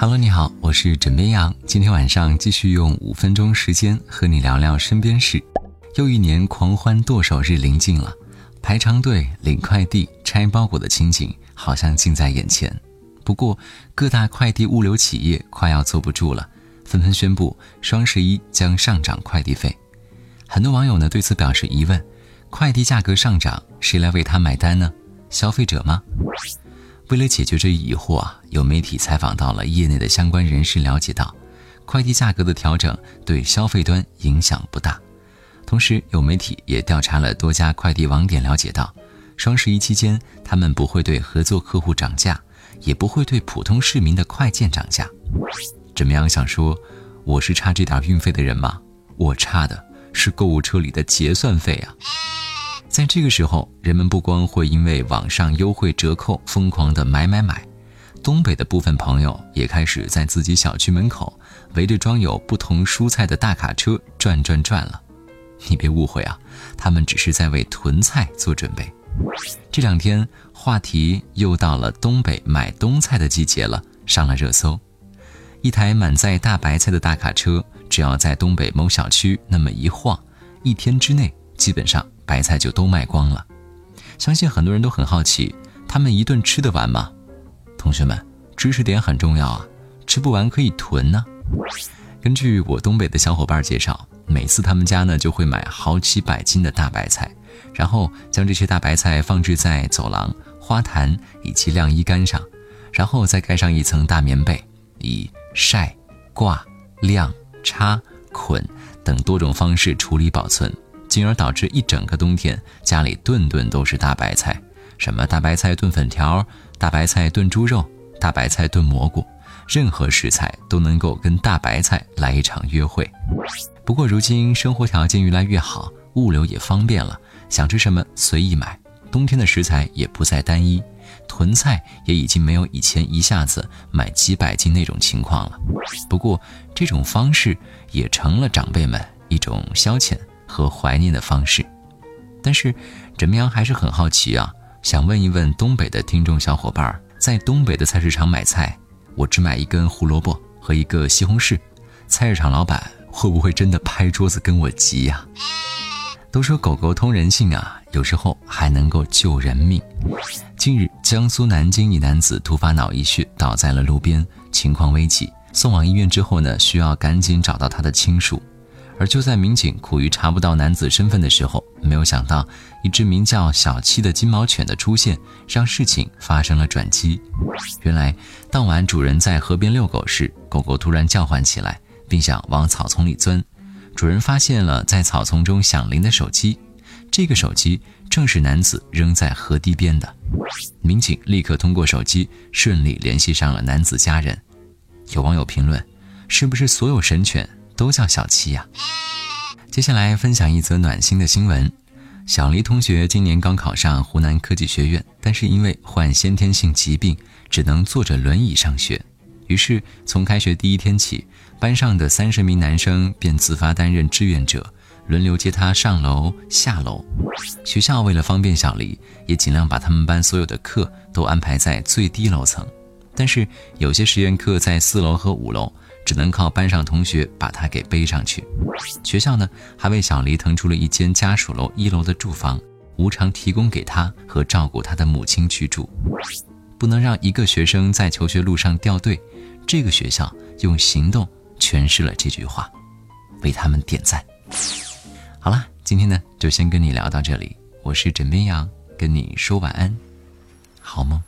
Hello，你好，我是枕边羊。今天晚上继续用五分钟时间和你聊聊身边事。又一年狂欢剁手日临近了，排长队领快递、拆包裹的情景好像近在眼前。不过，各大快递物流企业快要坐不住了，纷纷宣布双十一将上涨快递费。很多网友呢对此表示疑问：快递价格上涨，谁来为他买单呢？消费者吗？为了解决这一疑惑啊，有媒体采访到了业内的相关人士，了解到，快递价格的调整对消费端影响不大。同时，有媒体也调查了多家快递网点，了解到，双十一期间他们不会对合作客户涨价，也不会对普通市民的快件涨价。怎么样？想说我是差这点运费的人吗？我差的是购物车里的结算费啊！在这个时候，人们不光会因为网上优惠折扣疯狂的买买买，东北的部分朋友也开始在自己小区门口围着装有不同蔬菜的大卡车转转转了。你别误会啊，他们只是在为囤菜做准备。这两天话题又到了东北买冬菜的季节了，上了热搜。一台满载大白菜的大卡车，只要在东北某小区那么一晃，一天之内基本上。白菜就都卖光了，相信很多人都很好奇，他们一顿吃得完吗？同学们，知识点很重要啊，吃不完可以囤呢。根据我东北的小伙伴介绍，每次他们家呢就会买好几百斤的大白菜，然后将这些大白菜放置在走廊、花坛以及晾衣杆上，然后再盖上一层大棉被，以晒、挂、晾、插、捆等多种方式处理保存。进而导致一整个冬天家里顿顿都是大白菜，什么大白菜炖粉条、大白菜炖猪肉、大白菜炖蘑菇，任何食材都能够跟大白菜来一场约会。不过如今生活条件越来越好，物流也方便了，想吃什么随意买，冬天的食材也不再单一，囤菜也已经没有以前一下子买几百斤那种情况了。不过这种方式也成了长辈们一种消遣。和怀念的方式，但是枕边羊还是很好奇啊，想问一问东北的听众小伙伴，在东北的菜市场买菜，我只买一根胡萝卜和一个西红柿，菜市场老板会不会真的拍桌子跟我急呀？都说狗狗通人性啊，有时候还能够救人命。近日，江苏南京一男子突发脑溢血倒在了路边，情况危急，送往医院之后呢，需要赶紧找到他的亲属。而就在民警苦于查不到男子身份的时候，没有想到一只名叫小七的金毛犬的出现，让事情发生了转机。原来当晚主人在河边遛狗时，狗狗突然叫唤起来，并想往草丛里钻。主人发现了在草丛中响铃的手机，这个手机正是男子扔在河堤边的。民警立刻通过手机顺利联系上了男子家人。有网友评论：“是不是所有神犬？”都叫小七呀。接下来分享一则暖心的新闻：小黎同学今年刚考上湖南科技学院，但是因为患先天性疾病，只能坐着轮椅上学。于是从开学第一天起，班上的三十名男生便自发担任志愿者，轮流接他上楼下楼。学校为了方便小黎，也尽量把他们班所有的课都安排在最低楼层。但是有些实验课在四楼和五楼。只能靠班上同学把他给背上去。学校呢，还为小黎腾出了一间家属楼一楼的住房，无偿提供给他和照顾他的母亲居住。不能让一个学生在求学路上掉队，这个学校用行动诠释了这句话，为他们点赞。好了，今天呢就先跟你聊到这里，我是枕边羊，跟你说晚安，好梦。